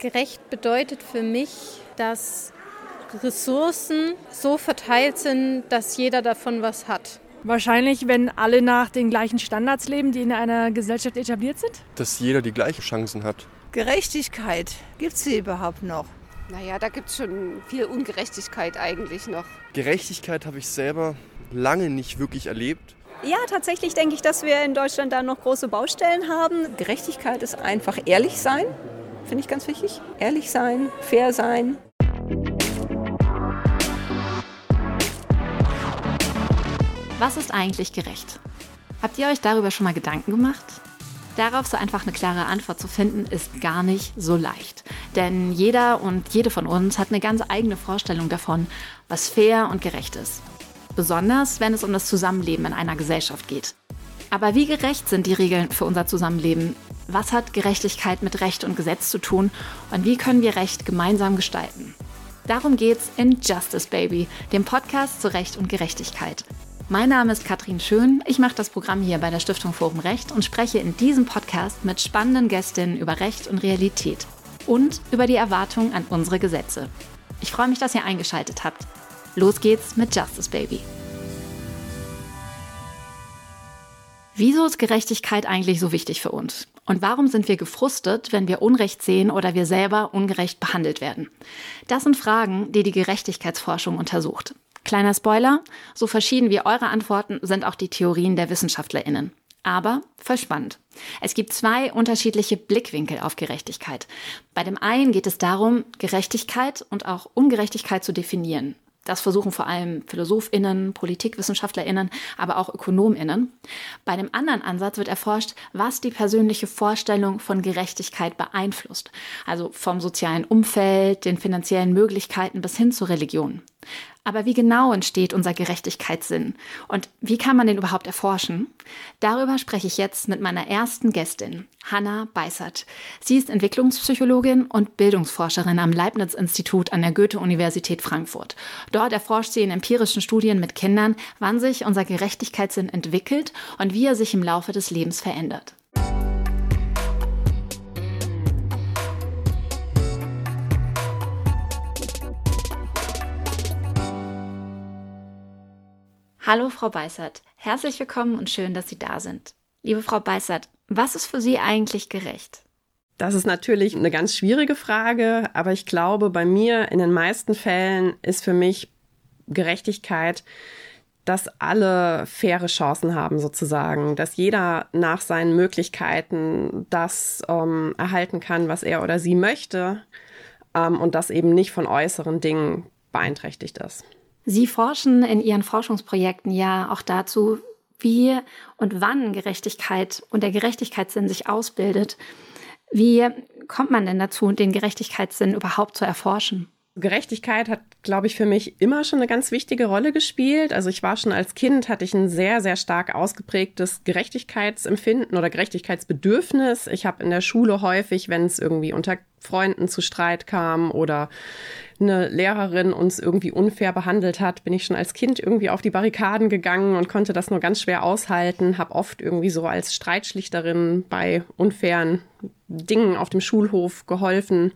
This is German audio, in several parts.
Gerecht bedeutet für mich, dass Ressourcen so verteilt sind, dass jeder davon was hat. Wahrscheinlich, wenn alle nach den gleichen Standards leben, die in einer Gesellschaft etabliert sind? Dass jeder die gleichen Chancen hat. Gerechtigkeit, gibt es sie überhaupt noch? Naja, da gibt es schon viel Ungerechtigkeit eigentlich noch. Gerechtigkeit habe ich selber lange nicht wirklich erlebt. Ja, tatsächlich denke ich, dass wir in Deutschland da noch große Baustellen haben. Gerechtigkeit ist einfach ehrlich sein, finde ich ganz wichtig. Ehrlich sein, fair sein. Was ist eigentlich gerecht? Habt ihr euch darüber schon mal Gedanken gemacht? Darauf so einfach eine klare Antwort zu finden, ist gar nicht so leicht. Denn jeder und jede von uns hat eine ganz eigene Vorstellung davon, was fair und gerecht ist. Besonders, wenn es um das Zusammenleben in einer Gesellschaft geht. Aber wie gerecht sind die Regeln für unser Zusammenleben? Was hat Gerechtigkeit mit Recht und Gesetz zu tun? Und wie können wir Recht gemeinsam gestalten? Darum geht's in Justice Baby, dem Podcast zu Recht und Gerechtigkeit. Mein Name ist Katrin Schön. Ich mache das Programm hier bei der Stiftung Forum Recht und spreche in diesem Podcast mit spannenden Gästinnen über Recht und Realität und über die Erwartungen an unsere Gesetze. Ich freue mich, dass ihr eingeschaltet habt. Los geht's mit Justice Baby. Wieso ist Gerechtigkeit eigentlich so wichtig für uns? Und warum sind wir gefrustet, wenn wir Unrecht sehen oder wir selber ungerecht behandelt werden? Das sind Fragen, die die Gerechtigkeitsforschung untersucht. Kleiner Spoiler, so verschieden wie eure Antworten sind auch die Theorien der Wissenschaftlerinnen. Aber voll Es gibt zwei unterschiedliche Blickwinkel auf Gerechtigkeit. Bei dem einen geht es darum, Gerechtigkeit und auch Ungerechtigkeit zu definieren. Das versuchen vor allem PhilosophInnen, PolitikwissenschaftlerInnen, aber auch ÖkonomInnen. Bei dem anderen Ansatz wird erforscht, was die persönliche Vorstellung von Gerechtigkeit beeinflusst. Also vom sozialen Umfeld, den finanziellen Möglichkeiten bis hin zur Religion. Aber wie genau entsteht unser Gerechtigkeitssinn und wie kann man den überhaupt erforschen? Darüber spreche ich jetzt mit meiner ersten Gästin, Hanna Beißert. Sie ist Entwicklungspsychologin und Bildungsforscherin am Leibniz-Institut an der Goethe-Universität Frankfurt. Dort erforscht sie in empirischen Studien mit Kindern, wann sich unser Gerechtigkeitssinn entwickelt und wie er sich im Laufe des Lebens verändert. Hallo, Frau Beißert. Herzlich willkommen und schön, dass Sie da sind. Liebe Frau Beißert, was ist für Sie eigentlich gerecht? Das ist natürlich eine ganz schwierige Frage, aber ich glaube, bei mir in den meisten Fällen ist für mich Gerechtigkeit, dass alle faire Chancen haben sozusagen, dass jeder nach seinen Möglichkeiten das ähm, erhalten kann, was er oder sie möchte ähm, und das eben nicht von äußeren Dingen beeinträchtigt ist. Sie forschen in Ihren Forschungsprojekten ja auch dazu, wie und wann Gerechtigkeit und der Gerechtigkeitssinn sich ausbildet. Wie kommt man denn dazu, den Gerechtigkeitssinn überhaupt zu erforschen? Gerechtigkeit hat, glaube ich, für mich immer schon eine ganz wichtige Rolle gespielt. Also ich war schon als Kind, hatte ich ein sehr, sehr stark ausgeprägtes Gerechtigkeitsempfinden oder Gerechtigkeitsbedürfnis. Ich habe in der Schule häufig, wenn es irgendwie unter Freunden zu Streit kam oder eine Lehrerin uns irgendwie unfair behandelt hat, bin ich schon als Kind irgendwie auf die Barrikaden gegangen und konnte das nur ganz schwer aushalten, habe oft irgendwie so als Streitschlichterin bei unfairen Dingen auf dem Schulhof geholfen.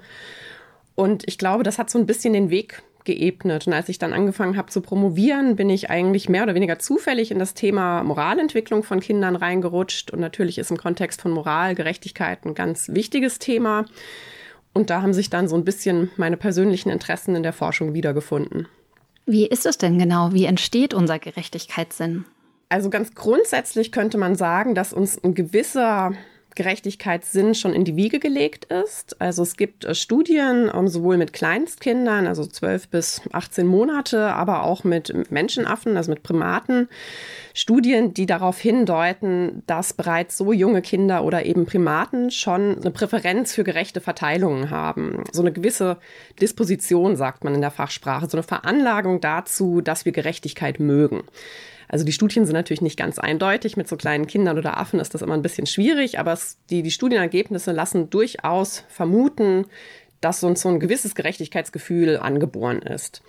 Und ich glaube, das hat so ein bisschen den Weg geebnet. Und als ich dann angefangen habe zu promovieren, bin ich eigentlich mehr oder weniger zufällig in das Thema Moralentwicklung von Kindern reingerutscht. Und natürlich ist im Kontext von Moral, Gerechtigkeit ein ganz wichtiges Thema. Und da haben sich dann so ein bisschen meine persönlichen Interessen in der Forschung wiedergefunden. Wie ist es denn genau? Wie entsteht unser Gerechtigkeitssinn? Also ganz grundsätzlich könnte man sagen, dass uns ein gewisser Gerechtigkeitssinn schon in die Wiege gelegt ist. Also es gibt äh, Studien ähm, sowohl mit Kleinstkindern, also 12 bis 18 Monate, aber auch mit Menschenaffen, also mit Primaten. Studien, die darauf hindeuten, dass bereits so junge Kinder oder eben Primaten schon eine Präferenz für gerechte Verteilungen haben. So eine gewisse Disposition, sagt man in der Fachsprache, so eine Veranlagung dazu, dass wir Gerechtigkeit mögen. Also die Studien sind natürlich nicht ganz eindeutig. Mit so kleinen Kindern oder Affen ist das immer ein bisschen schwierig, aber es, die, die Studienergebnisse lassen durchaus vermuten, dass uns so ein gewisses Gerechtigkeitsgefühl angeboren ist.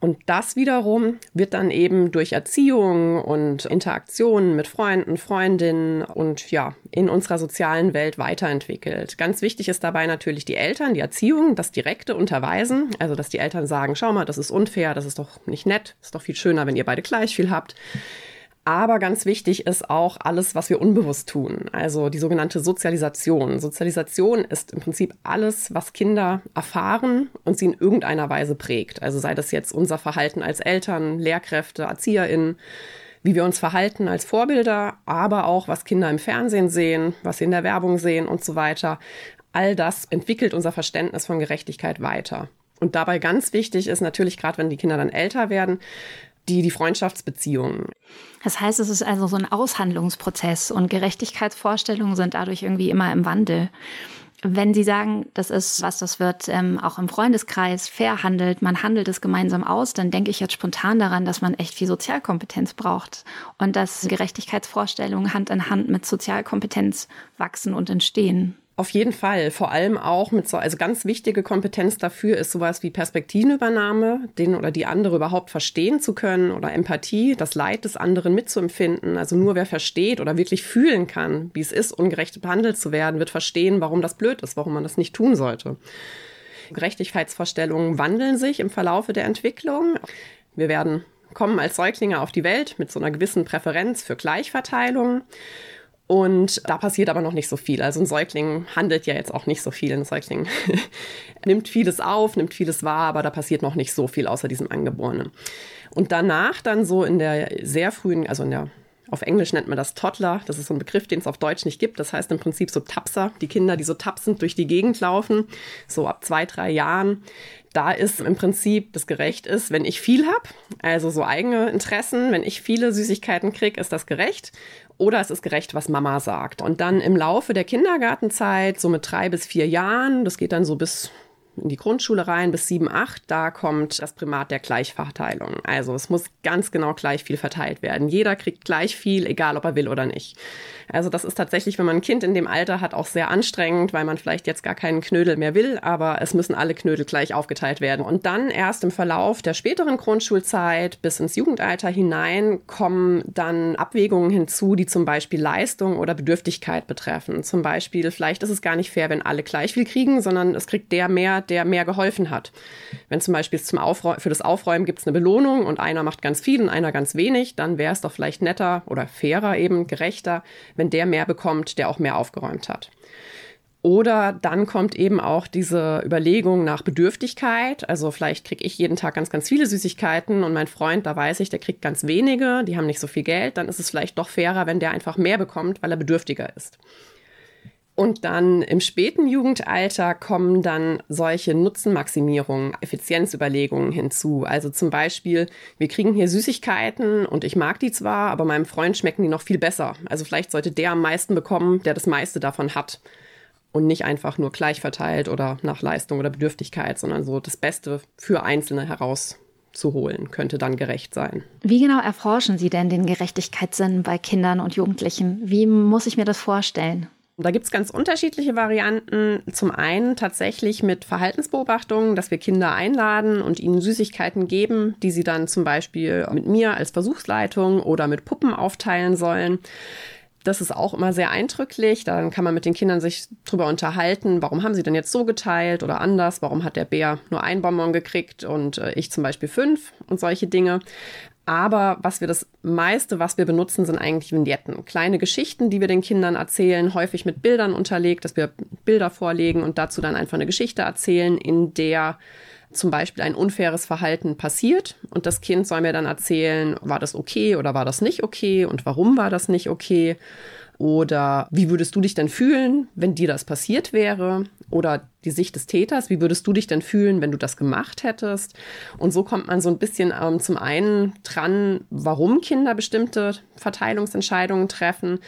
Und das wiederum wird dann eben durch Erziehung und Interaktionen mit Freunden, Freundinnen und ja, in unserer sozialen Welt weiterentwickelt. Ganz wichtig ist dabei natürlich die Eltern, die Erziehung, das direkte Unterweisen. Also, dass die Eltern sagen, schau mal, das ist unfair, das ist doch nicht nett, ist doch viel schöner, wenn ihr beide gleich viel habt. Aber ganz wichtig ist auch alles, was wir unbewusst tun. Also die sogenannte Sozialisation. Sozialisation ist im Prinzip alles, was Kinder erfahren und sie in irgendeiner Weise prägt. Also sei das jetzt unser Verhalten als Eltern, Lehrkräfte, ErzieherInnen, wie wir uns verhalten als Vorbilder, aber auch was Kinder im Fernsehen sehen, was sie in der Werbung sehen und so weiter. All das entwickelt unser Verständnis von Gerechtigkeit weiter. Und dabei ganz wichtig ist natürlich, gerade wenn die Kinder dann älter werden, die, die Freundschaftsbeziehungen. Das heißt, es ist also so ein Aushandlungsprozess und Gerechtigkeitsvorstellungen sind dadurch irgendwie immer im Wandel. Wenn Sie sagen, das ist was, das wird ähm, auch im Freundeskreis verhandelt, man handelt es gemeinsam aus, dann denke ich jetzt spontan daran, dass man echt viel Sozialkompetenz braucht und dass Gerechtigkeitsvorstellungen Hand in Hand mit Sozialkompetenz wachsen und entstehen. Auf jeden Fall. Vor allem auch mit so, also ganz wichtige Kompetenz dafür ist sowas wie Perspektivenübernahme, den oder die andere überhaupt verstehen zu können oder Empathie, das Leid des anderen mitzuempfinden. Also nur wer versteht oder wirklich fühlen kann, wie es ist, ungerecht behandelt zu werden, wird verstehen, warum das blöd ist, warum man das nicht tun sollte. Gerechtigkeitsvorstellungen wandeln sich im Verlaufe der Entwicklung. Wir werden kommen als Säuglinge auf die Welt mit so einer gewissen Präferenz für Gleichverteilung. Und da passiert aber noch nicht so viel. Also ein Säugling handelt ja jetzt auch nicht so viel. Ein Säugling nimmt vieles auf, nimmt vieles wahr, aber da passiert noch nicht so viel außer diesem Angeborenen. Und danach dann so in der sehr frühen, also in der auf Englisch nennt man das Toddler. Das ist so ein Begriff, den es auf Deutsch nicht gibt. Das heißt im Prinzip so Tapser, die Kinder, die so tapsend durch die Gegend laufen, so ab zwei, drei Jahren. Da ist im Prinzip das gerecht ist, wenn ich viel habe, also so eigene Interessen, wenn ich viele Süßigkeiten kriege, ist das gerecht. Oder es ist gerecht, was Mama sagt. Und dann im Laufe der Kindergartenzeit, so mit drei bis vier Jahren, das geht dann so bis in die Grundschule rein bis 7, 8, da kommt das Primat der Gleichverteilung. Also es muss ganz genau gleich viel verteilt werden. Jeder kriegt gleich viel, egal ob er will oder nicht. Also das ist tatsächlich, wenn man ein Kind in dem Alter hat, auch sehr anstrengend, weil man vielleicht jetzt gar keinen Knödel mehr will, aber es müssen alle Knödel gleich aufgeteilt werden. Und dann erst im Verlauf der späteren Grundschulzeit bis ins Jugendalter hinein kommen dann Abwägungen hinzu, die zum Beispiel Leistung oder Bedürftigkeit betreffen. Zum Beispiel, vielleicht ist es gar nicht fair, wenn alle gleich viel kriegen, sondern es kriegt der mehr, der mehr geholfen hat. Wenn zum Beispiel zum für das Aufräumen gibt es eine Belohnung und einer macht ganz viel und einer ganz wenig, dann wäre es doch vielleicht netter oder fairer eben, gerechter, wenn der mehr bekommt, der auch mehr aufgeräumt hat. Oder dann kommt eben auch diese Überlegung nach Bedürftigkeit. Also vielleicht kriege ich jeden Tag ganz, ganz viele Süßigkeiten und mein Freund, da weiß ich, der kriegt ganz wenige, die haben nicht so viel Geld. Dann ist es vielleicht doch fairer, wenn der einfach mehr bekommt, weil er bedürftiger ist. Und dann im späten Jugendalter kommen dann solche Nutzenmaximierungen, Effizienzüberlegungen hinzu. Also zum Beispiel, wir kriegen hier Süßigkeiten und ich mag die zwar, aber meinem Freund schmecken die noch viel besser. Also vielleicht sollte der am meisten bekommen, der das meiste davon hat. Und nicht einfach nur gleich verteilt oder nach Leistung oder Bedürftigkeit, sondern so das Beste für Einzelne herauszuholen, könnte dann gerecht sein. Wie genau erforschen Sie denn den Gerechtigkeitssinn bei Kindern und Jugendlichen? Wie muss ich mir das vorstellen? Da gibt es ganz unterschiedliche Varianten. Zum einen tatsächlich mit Verhaltensbeobachtungen, dass wir Kinder einladen und ihnen Süßigkeiten geben, die sie dann zum Beispiel mit mir als Versuchsleitung oder mit Puppen aufteilen sollen. Das ist auch immer sehr eindrücklich. Dann kann man mit den Kindern sich drüber unterhalten, warum haben sie denn jetzt so geteilt oder anders, warum hat der Bär nur ein Bonbon gekriegt und äh, ich zum Beispiel fünf und solche Dinge. Aber was wir das meiste, was wir benutzen, sind eigentlich Vignetten. Kleine Geschichten, die wir den Kindern erzählen, häufig mit Bildern unterlegt, dass wir Bilder vorlegen und dazu dann einfach eine Geschichte erzählen, in der zum Beispiel ein unfaires Verhalten passiert und das Kind soll mir dann erzählen, war das okay oder war das nicht okay und warum war das nicht okay oder wie würdest du dich denn fühlen, wenn dir das passiert wäre? Oder die Sicht des Täters, wie würdest du dich denn fühlen, wenn du das gemacht hättest? Und so kommt man so ein bisschen ähm, zum einen dran, warum Kinder bestimmte Verteilungsentscheidungen treffen,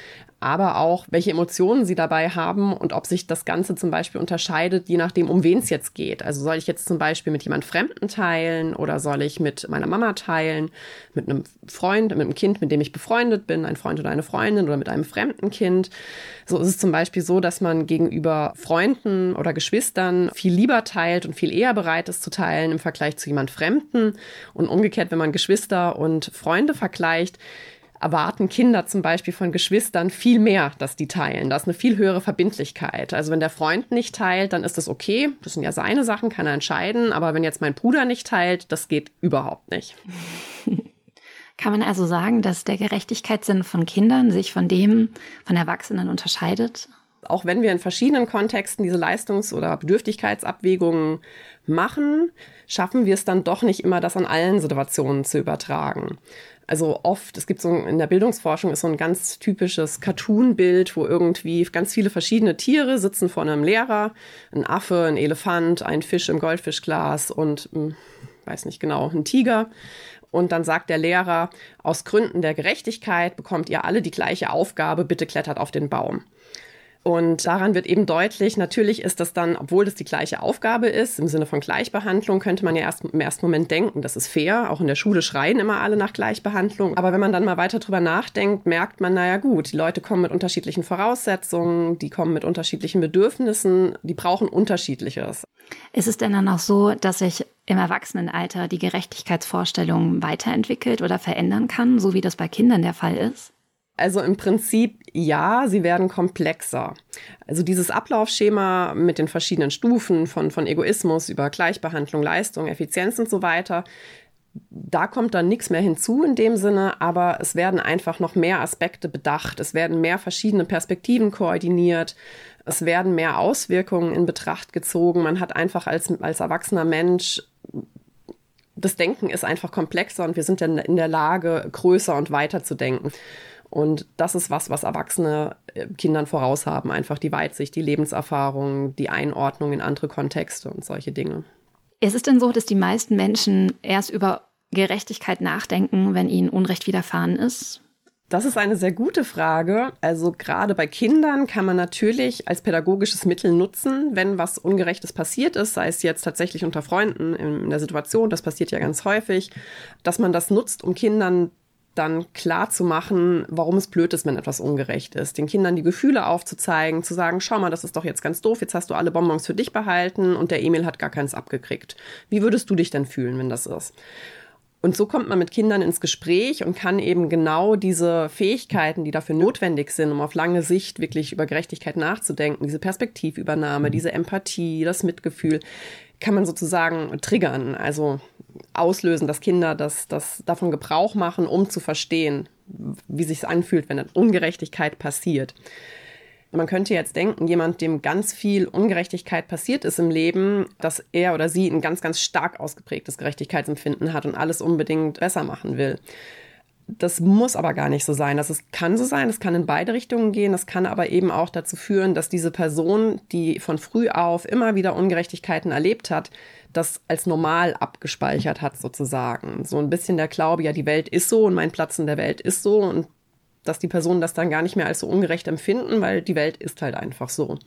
aber auch, welche Emotionen sie dabei haben und ob sich das Ganze zum Beispiel unterscheidet, je nachdem, um wen es jetzt geht. Also soll ich jetzt zum Beispiel mit jemand Fremden teilen oder soll ich mit meiner Mama teilen, mit einem Freund, mit einem Kind, mit dem ich befreundet bin, ein Freund oder eine Freundin oder mit einem fremden Kind. So ist es zum Beispiel so, dass man gegenüber Freunden oder Geschwistern viel lieber teilt und viel eher bereit ist zu teilen im Vergleich zu jemand Fremden. Und umgekehrt, wenn man Geschwister und Freunde vergleicht, erwarten Kinder zum Beispiel von Geschwistern viel mehr, dass die teilen. Da ist eine viel höhere Verbindlichkeit. Also wenn der Freund nicht teilt, dann ist das okay. Das sind ja seine Sachen, kann er entscheiden. Aber wenn jetzt mein Bruder nicht teilt, das geht überhaupt nicht. Kann man also sagen, dass der Gerechtigkeitssinn von Kindern sich von dem von Erwachsenen unterscheidet? Auch wenn wir in verschiedenen Kontexten diese Leistungs- oder Bedürftigkeitsabwägungen machen, schaffen wir es dann doch nicht immer, das an allen Situationen zu übertragen. Also oft, es gibt so in der Bildungsforschung ist so ein ganz typisches Cartoon-Bild, wo irgendwie ganz viele verschiedene Tiere sitzen vor einem Lehrer. Ein Affe, ein Elefant, ein Fisch im Goldfischglas und, hm, weiß nicht genau, ein Tiger. Und dann sagt der Lehrer, aus Gründen der Gerechtigkeit bekommt ihr alle die gleiche Aufgabe, bitte klettert auf den Baum. Und daran wird eben deutlich, natürlich ist das dann, obwohl das die gleiche Aufgabe ist, im Sinne von Gleichbehandlung, könnte man ja erst im ersten Moment denken, das ist fair. Auch in der Schule schreien immer alle nach Gleichbehandlung. Aber wenn man dann mal weiter drüber nachdenkt, merkt man, naja gut, die Leute kommen mit unterschiedlichen Voraussetzungen, die kommen mit unterschiedlichen Bedürfnissen, die brauchen unterschiedliches. Ist es denn dann auch so, dass sich im Erwachsenenalter die Gerechtigkeitsvorstellung weiterentwickelt oder verändern kann, so wie das bei Kindern der Fall ist? Also im Prinzip ja, sie werden komplexer. Also dieses Ablaufschema mit den verschiedenen Stufen von, von Egoismus über Gleichbehandlung, Leistung, Effizienz und so weiter, da kommt dann nichts mehr hinzu in dem Sinne, aber es werden einfach noch mehr Aspekte bedacht. Es werden mehr verschiedene Perspektiven koordiniert. Es werden mehr Auswirkungen in Betracht gezogen. Man hat einfach als, als erwachsener Mensch das Denken ist einfach komplexer und wir sind dann in der Lage, größer und weiter zu denken. Und das ist was, was Erwachsene äh, Kindern voraus haben. Einfach die Weitsicht, die Lebenserfahrung, die Einordnung in andere Kontexte und solche Dinge. Ist es denn so, dass die meisten Menschen erst über Gerechtigkeit nachdenken, wenn ihnen Unrecht widerfahren ist? Das ist eine sehr gute Frage. Also gerade bei Kindern kann man natürlich als pädagogisches Mittel nutzen, wenn was Ungerechtes passiert ist, sei es jetzt tatsächlich unter Freunden in der Situation, das passiert ja ganz häufig, dass man das nutzt, um Kindern dann klar zu machen, warum es blöd ist, wenn etwas ungerecht ist. Den Kindern die Gefühle aufzuzeigen, zu sagen, schau mal, das ist doch jetzt ganz doof, jetzt hast du alle Bonbons für dich behalten und der Emil hat gar keins abgekriegt. Wie würdest du dich denn fühlen, wenn das ist? Und so kommt man mit Kindern ins Gespräch und kann eben genau diese Fähigkeiten, die dafür notwendig sind, um auf lange Sicht wirklich über Gerechtigkeit nachzudenken, diese Perspektivübernahme, diese Empathie, das Mitgefühl, kann man sozusagen triggern, also auslösen, dass Kinder das, das davon Gebrauch machen, um zu verstehen, wie sich anfühlt, wenn eine Ungerechtigkeit passiert. Man könnte jetzt denken, jemand, dem ganz viel Ungerechtigkeit passiert ist im Leben, dass er oder sie ein ganz, ganz stark ausgeprägtes Gerechtigkeitsempfinden hat und alles unbedingt besser machen will. Das muss aber gar nicht so sein. Das ist, kann so sein, das kann in beide Richtungen gehen. Das kann aber eben auch dazu führen, dass diese Person, die von früh auf immer wieder Ungerechtigkeiten erlebt hat, das als normal abgespeichert hat sozusagen. So ein bisschen der Glaube, ja, die Welt ist so und mein Platz in der Welt ist so und dass die Personen das dann gar nicht mehr als so ungerecht empfinden, weil die Welt ist halt einfach so.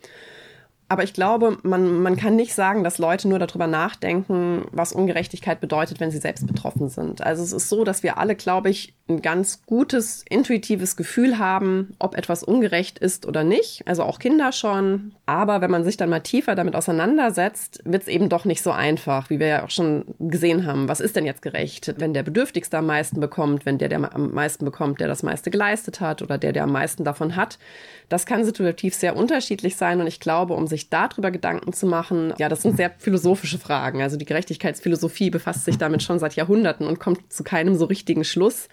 Aber ich glaube, man, man kann nicht sagen, dass Leute nur darüber nachdenken, was Ungerechtigkeit bedeutet, wenn sie selbst betroffen sind. Also es ist so, dass wir alle, glaube ich, ein ganz gutes, intuitives Gefühl haben, ob etwas ungerecht ist oder nicht. Also auch Kinder schon. Aber wenn man sich dann mal tiefer damit auseinandersetzt, wird es eben doch nicht so einfach, wie wir ja auch schon gesehen haben. Was ist denn jetzt gerecht? Wenn der Bedürftigste am meisten bekommt, wenn der, der am meisten bekommt, der das meiste geleistet hat oder der, der am meisten davon hat, das kann situativ sehr unterschiedlich sein und ich glaube, um sich darüber Gedanken zu machen, ja, das sind sehr philosophische Fragen. Also die Gerechtigkeitsphilosophie befasst sich damit schon seit Jahrhunderten und kommt zu keinem so richtigen Schluss.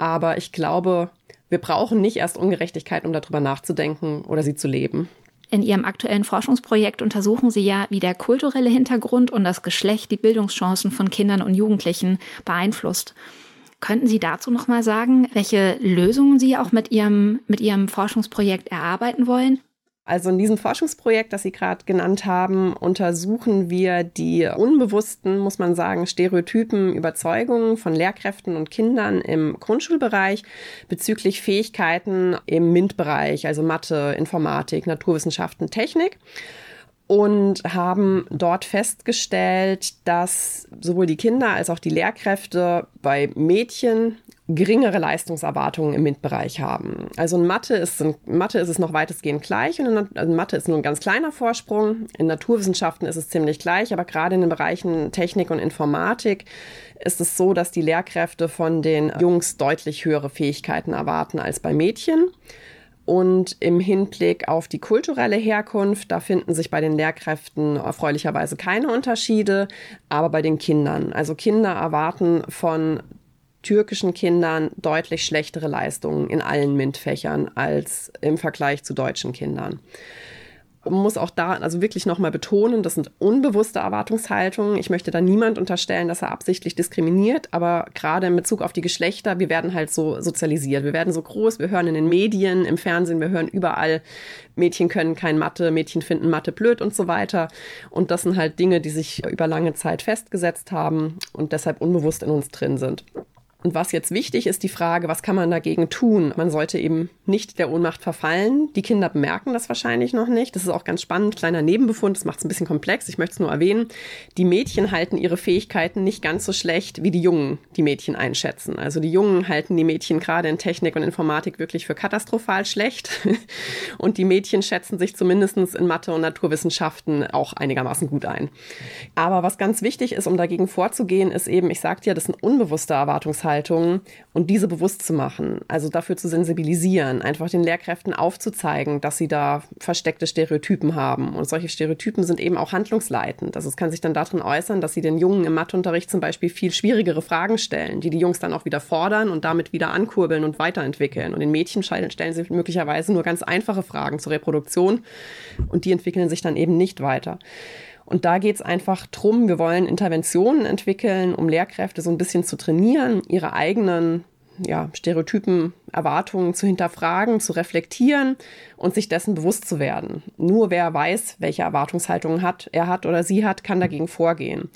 Aber ich glaube, wir brauchen nicht erst Ungerechtigkeit, um darüber nachzudenken oder sie zu leben. In Ihrem aktuellen Forschungsprojekt untersuchen Sie ja, wie der kulturelle Hintergrund und das Geschlecht die Bildungschancen von Kindern und Jugendlichen beeinflusst. Könnten Sie dazu noch mal sagen, welche Lösungen Sie auch mit Ihrem, mit Ihrem Forschungsprojekt erarbeiten wollen? Also in diesem Forschungsprojekt, das Sie gerade genannt haben, untersuchen wir die unbewussten, muss man sagen, Stereotypen, Überzeugungen von Lehrkräften und Kindern im Grundschulbereich bezüglich Fähigkeiten im MINT-Bereich, also Mathe, Informatik, Naturwissenschaften, Technik und haben dort festgestellt, dass sowohl die Kinder als auch die Lehrkräfte bei Mädchen geringere Leistungserwartungen im MINT-Bereich haben. Also in Mathe ist, in Mathe ist es noch weitestgehend gleich und in, also Mathe ist nur ein ganz kleiner Vorsprung. In Naturwissenschaften ist es ziemlich gleich, aber gerade in den Bereichen Technik und Informatik ist es so, dass die Lehrkräfte von den Jungs deutlich höhere Fähigkeiten erwarten als bei Mädchen. Und im Hinblick auf die kulturelle Herkunft, da finden sich bei den Lehrkräften erfreulicherweise keine Unterschiede, aber bei den Kindern. Also Kinder erwarten von türkischen Kindern deutlich schlechtere Leistungen in allen MINT-Fächern als im Vergleich zu deutschen Kindern. Muss auch da also wirklich nochmal betonen, das sind unbewusste Erwartungshaltungen. Ich möchte da niemand unterstellen, dass er absichtlich diskriminiert, aber gerade in Bezug auf die Geschlechter, wir werden halt so sozialisiert. Wir werden so groß, wir hören in den Medien, im Fernsehen, wir hören überall, Mädchen können kein Mathe, Mädchen finden Mathe blöd und so weiter. Und das sind halt Dinge, die sich über lange Zeit festgesetzt haben und deshalb unbewusst in uns drin sind. Und was jetzt wichtig ist, die Frage, was kann man dagegen tun? Man sollte eben nicht der Ohnmacht verfallen. Die Kinder bemerken das wahrscheinlich noch nicht. Das ist auch ganz spannend. Kleiner Nebenbefund, das macht es ein bisschen komplex. Ich möchte es nur erwähnen. Die Mädchen halten ihre Fähigkeiten nicht ganz so schlecht, wie die Jungen die Mädchen einschätzen. Also die Jungen halten die Mädchen gerade in Technik und Informatik wirklich für katastrophal schlecht. Und die Mädchen schätzen sich zumindest in Mathe und Naturwissenschaften auch einigermaßen gut ein. Aber was ganz wichtig ist, um dagegen vorzugehen, ist eben, ich sagte ja, das sind unbewusste Erwartungshaltungen. Erwartungshaltungen und diese bewusst zu machen, also dafür zu sensibilisieren, einfach den Lehrkräften aufzuzeigen, dass sie da versteckte Stereotypen haben. Und solche Stereotypen sind eben auch handlungsleitend. Also es kann sich dann darin äußern, dass sie den Jungen im Matheunterricht zum Beispiel viel schwierigere Fragen stellen, die die Jungs dann auch wieder fordern und damit wieder ankurbeln und weiterentwickeln. Und den Mädchen stellen sie möglicherweise nur ganz einfache Fragen zur Reproduktion und die entwickeln sich dann eben nicht weiter. Und da geht es einfach drum, wir wollen Interventionen entwickeln, um Lehrkräfte so ein bisschen zu trainieren, ihre eigenen ja, Stereotypen, Erwartungen zu hinterfragen, zu reflektieren und sich dessen bewusst zu werden. Nur wer weiß, welche Erwartungshaltungen hat, er hat oder sie hat, kann dagegen vorgehen.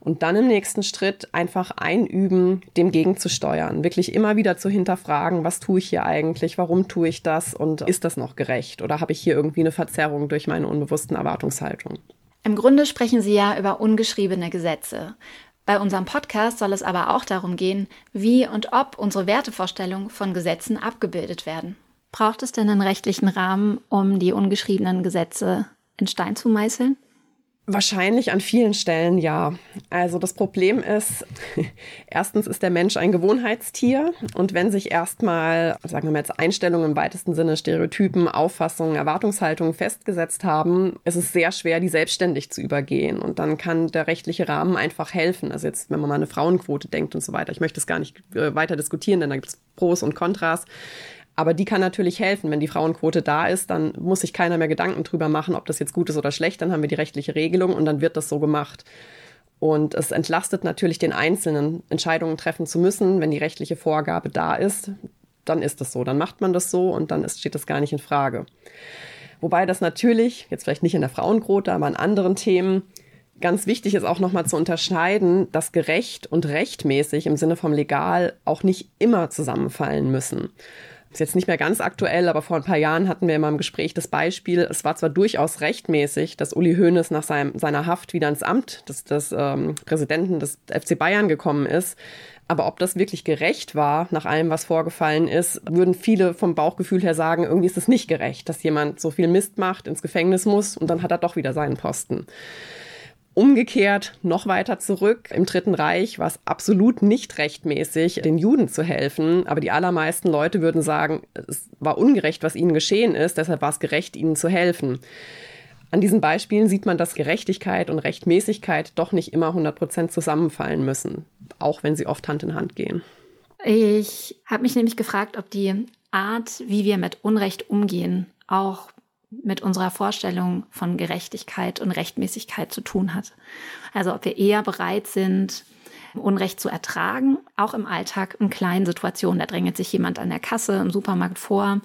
Und dann im nächsten Schritt einfach einüben, dem gegenzusteuern. Wirklich immer wieder zu hinterfragen, was tue ich hier eigentlich, warum tue ich das und ist das noch gerecht oder habe ich hier irgendwie eine Verzerrung durch meine unbewussten Erwartungshaltungen. Im Grunde sprechen Sie ja über ungeschriebene Gesetze. Bei unserem Podcast soll es aber auch darum gehen, wie und ob unsere Wertevorstellungen von Gesetzen abgebildet werden. Braucht es denn einen rechtlichen Rahmen, um die ungeschriebenen Gesetze in Stein zu meißeln? Wahrscheinlich an vielen Stellen ja. Also das Problem ist, erstens ist der Mensch ein Gewohnheitstier und wenn sich erstmal, sagen wir mal jetzt Einstellungen im weitesten Sinne, Stereotypen, Auffassungen, Erwartungshaltungen festgesetzt haben, ist es sehr schwer, die selbstständig zu übergehen und dann kann der rechtliche Rahmen einfach helfen. Also jetzt, wenn man mal eine Frauenquote denkt und so weiter. Ich möchte es gar nicht äh, weiter diskutieren, denn da gibt es Pros und Kontras. Aber die kann natürlich helfen. Wenn die Frauenquote da ist, dann muss sich keiner mehr Gedanken drüber machen, ob das jetzt gut ist oder schlecht. Dann haben wir die rechtliche Regelung und dann wird das so gemacht. Und es entlastet natürlich den Einzelnen, Entscheidungen treffen zu müssen. Wenn die rechtliche Vorgabe da ist, dann ist das so. Dann macht man das so und dann ist, steht das gar nicht in Frage. Wobei das natürlich, jetzt vielleicht nicht in der Frauenquote, aber an anderen Themen, ganz wichtig ist auch nochmal zu unterscheiden, dass gerecht und rechtmäßig im Sinne vom legal auch nicht immer zusammenfallen müssen ist jetzt nicht mehr ganz aktuell, aber vor ein paar Jahren hatten wir in meinem Gespräch das Beispiel, es war zwar durchaus rechtmäßig, dass Uli Hoeneß nach seinem, seiner Haft wieder ins Amt des, des ähm, Präsidenten des FC Bayern gekommen ist, aber ob das wirklich gerecht war, nach allem, was vorgefallen ist, würden viele vom Bauchgefühl her sagen, irgendwie ist es nicht gerecht, dass jemand so viel Mist macht, ins Gefängnis muss und dann hat er doch wieder seinen Posten. Umgekehrt noch weiter zurück, im Dritten Reich war es absolut nicht rechtmäßig, den Juden zu helfen, aber die allermeisten Leute würden sagen, es war ungerecht, was ihnen geschehen ist, deshalb war es gerecht, ihnen zu helfen. An diesen Beispielen sieht man, dass Gerechtigkeit und Rechtmäßigkeit doch nicht immer 100 Prozent zusammenfallen müssen, auch wenn sie oft Hand in Hand gehen. Ich habe mich nämlich gefragt, ob die Art, wie wir mit Unrecht umgehen, auch mit unserer Vorstellung von Gerechtigkeit und Rechtmäßigkeit zu tun hat. Also ob wir eher bereit sind, Unrecht zu ertragen, auch im Alltag in kleinen Situationen. Da drängelt sich jemand an der Kasse im Supermarkt vor.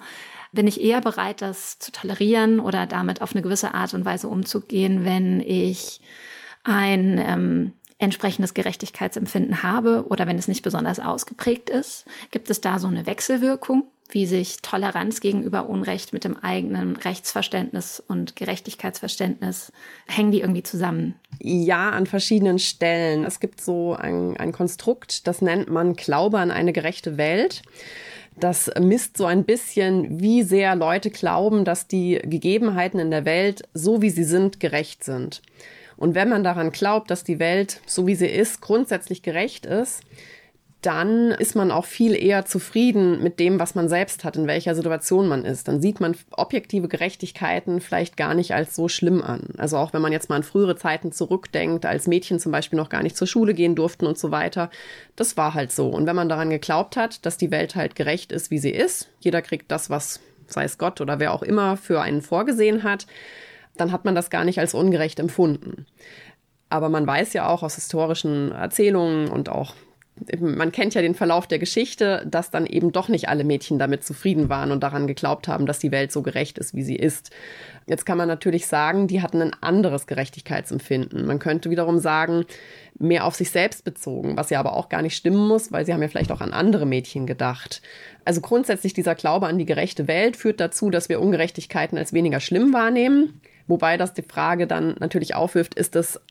Bin ich eher bereit, das zu tolerieren oder damit auf eine gewisse Art und Weise umzugehen, wenn ich ein ähm, entsprechendes Gerechtigkeitsempfinden habe oder wenn es nicht besonders ausgeprägt ist? Gibt es da so eine Wechselwirkung? Wie sich Toleranz gegenüber Unrecht mit dem eigenen Rechtsverständnis und Gerechtigkeitsverständnis, hängen die irgendwie zusammen? Ja, an verschiedenen Stellen. Es gibt so ein, ein Konstrukt, das nennt man Glaube an eine gerechte Welt. Das misst so ein bisschen, wie sehr Leute glauben, dass die Gegebenheiten in der Welt, so wie sie sind, gerecht sind. Und wenn man daran glaubt, dass die Welt, so wie sie ist, grundsätzlich gerecht ist, dann ist man auch viel eher zufrieden mit dem, was man selbst hat, in welcher Situation man ist. Dann sieht man objektive Gerechtigkeiten vielleicht gar nicht als so schlimm an. Also auch wenn man jetzt mal an frühere Zeiten zurückdenkt, als Mädchen zum Beispiel noch gar nicht zur Schule gehen durften und so weiter. Das war halt so. Und wenn man daran geglaubt hat, dass die Welt halt gerecht ist, wie sie ist, jeder kriegt das, was, sei es Gott oder wer auch immer, für einen vorgesehen hat, dann hat man das gar nicht als ungerecht empfunden. Aber man weiß ja auch aus historischen Erzählungen und auch man kennt ja den Verlauf der Geschichte, dass dann eben doch nicht alle Mädchen damit zufrieden waren und daran geglaubt haben, dass die Welt so gerecht ist, wie sie ist. Jetzt kann man natürlich sagen, die hatten ein anderes Gerechtigkeitsempfinden. Man könnte wiederum sagen, mehr auf sich selbst bezogen, was ja aber auch gar nicht stimmen muss, weil sie haben ja vielleicht auch an andere Mädchen gedacht. Also grundsätzlich dieser Glaube an die gerechte Welt führt dazu, dass wir Ungerechtigkeiten als weniger schlimm wahrnehmen. Wobei das die Frage dann natürlich aufwirft, ist das,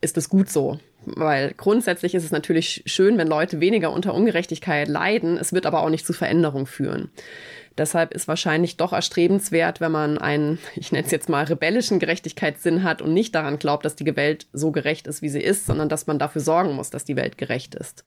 ist gut so? Weil grundsätzlich ist es natürlich schön, wenn Leute weniger unter Ungerechtigkeit leiden. Es wird aber auch nicht zu Veränderung führen. Deshalb ist wahrscheinlich doch erstrebenswert, wenn man einen, ich nenne es jetzt mal, rebellischen Gerechtigkeitssinn hat und nicht daran glaubt, dass die Welt so gerecht ist, wie sie ist, sondern dass man dafür sorgen muss, dass die Welt gerecht ist.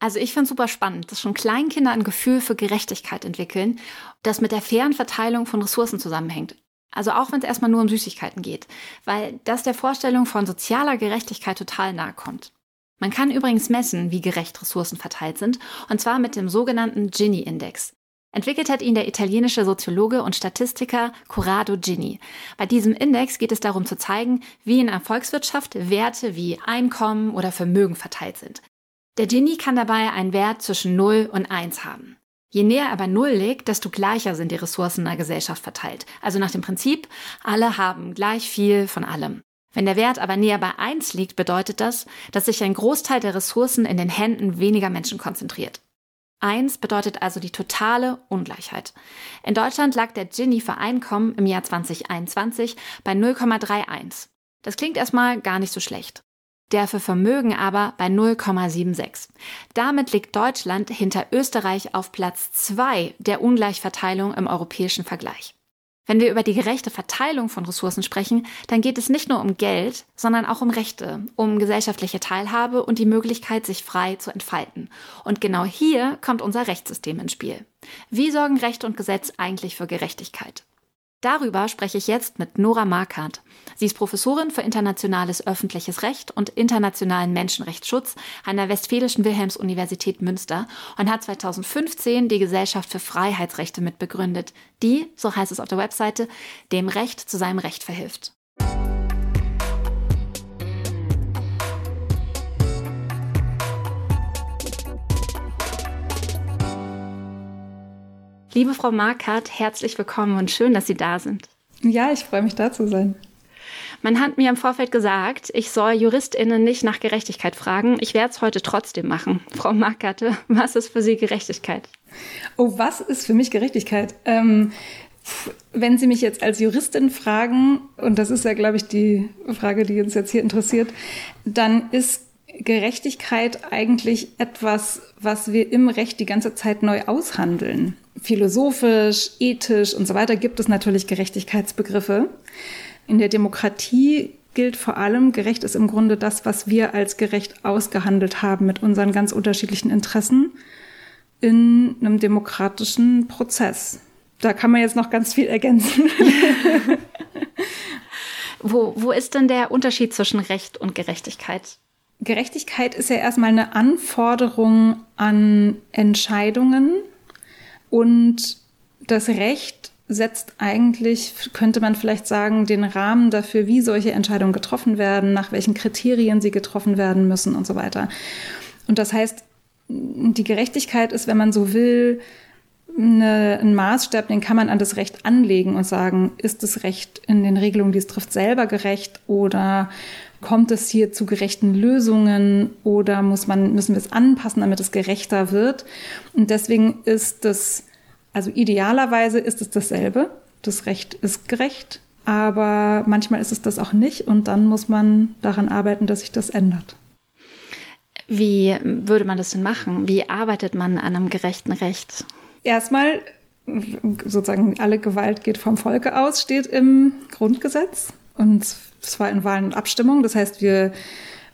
Also ich finde super spannend, dass schon Kleinkinder ein Gefühl für Gerechtigkeit entwickeln, das mit der fairen Verteilung von Ressourcen zusammenhängt. Also auch wenn es erstmal nur um Süßigkeiten geht, weil das der Vorstellung von sozialer Gerechtigkeit total nahe kommt. Man kann übrigens messen, wie gerecht Ressourcen verteilt sind, und zwar mit dem sogenannten Gini-Index. Entwickelt hat ihn der italienische Soziologe und Statistiker Corrado Gini. Bei diesem Index geht es darum zu zeigen, wie in einer Volkswirtschaft Werte wie Einkommen oder Vermögen verteilt sind. Der Gini kann dabei einen Wert zwischen 0 und 1 haben. Je näher er bei Null liegt, desto gleicher sind die Ressourcen in der Gesellschaft verteilt. Also nach dem Prinzip, alle haben gleich viel von allem. Wenn der Wert aber näher bei 1 liegt, bedeutet das, dass sich ein Großteil der Ressourcen in den Händen weniger Menschen konzentriert. 1 bedeutet also die totale Ungleichheit. In Deutschland lag der Gini für Einkommen im Jahr 2021 bei 0,31. Das klingt erstmal gar nicht so schlecht der für Vermögen aber bei 0,76. Damit liegt Deutschland hinter Österreich auf Platz 2 der Ungleichverteilung im europäischen Vergleich. Wenn wir über die gerechte Verteilung von Ressourcen sprechen, dann geht es nicht nur um Geld, sondern auch um Rechte, um gesellschaftliche Teilhabe und die Möglichkeit, sich frei zu entfalten. Und genau hier kommt unser Rechtssystem ins Spiel. Wie sorgen Recht und Gesetz eigentlich für Gerechtigkeit? Darüber spreche ich jetzt mit Nora Markert. Sie ist Professorin für internationales öffentliches Recht und internationalen Menschenrechtsschutz an der Westfälischen Wilhelms-Universität Münster und hat 2015 die Gesellschaft für Freiheitsrechte mitbegründet, die, so heißt es auf der Webseite, dem Recht zu seinem Recht verhilft. Liebe Frau Markert, herzlich willkommen und schön, dass Sie da sind. Ja, ich freue mich da zu sein. Man hat mir im Vorfeld gesagt, ich soll JuristInnen nicht nach Gerechtigkeit fragen. Ich werde es heute trotzdem machen. Frau Markerte, was ist für Sie Gerechtigkeit? Oh, was ist für mich Gerechtigkeit? Ähm, wenn Sie mich jetzt als Juristin fragen, und das ist ja, glaube ich, die Frage, die uns jetzt hier interessiert, dann ist Gerechtigkeit eigentlich etwas, was wir im Recht die ganze Zeit neu aushandeln. Philosophisch, ethisch und so weiter gibt es natürlich Gerechtigkeitsbegriffe. In der Demokratie gilt vor allem, gerecht ist im Grunde das, was wir als gerecht ausgehandelt haben mit unseren ganz unterschiedlichen Interessen in einem demokratischen Prozess. Da kann man jetzt noch ganz viel ergänzen. wo, wo ist denn der Unterschied zwischen Recht und Gerechtigkeit? Gerechtigkeit ist ja erstmal eine Anforderung an Entscheidungen und das Recht setzt eigentlich, könnte man vielleicht sagen, den Rahmen dafür, wie solche Entscheidungen getroffen werden, nach welchen Kriterien sie getroffen werden müssen und so weiter. Und das heißt, die Gerechtigkeit ist, wenn man so will, eine, ein Maßstab, den kann man an das Recht anlegen und sagen, ist das Recht in den Regelungen, die es trifft, selber gerecht oder kommt es hier zu gerechten Lösungen oder muss man, müssen wir es anpassen, damit es gerechter wird? Und deswegen ist das Also idealerweise ist es dasselbe. Das Recht ist gerecht, aber manchmal ist es das auch nicht und dann muss man daran arbeiten, dass sich das ändert. Wie würde man das denn machen? Wie arbeitet man an einem gerechten Recht? Erstmal sozusagen alle Gewalt geht vom Volke aus, steht im Grundgesetz und zwar in Wahlen und Abstimmungen. Das heißt, wir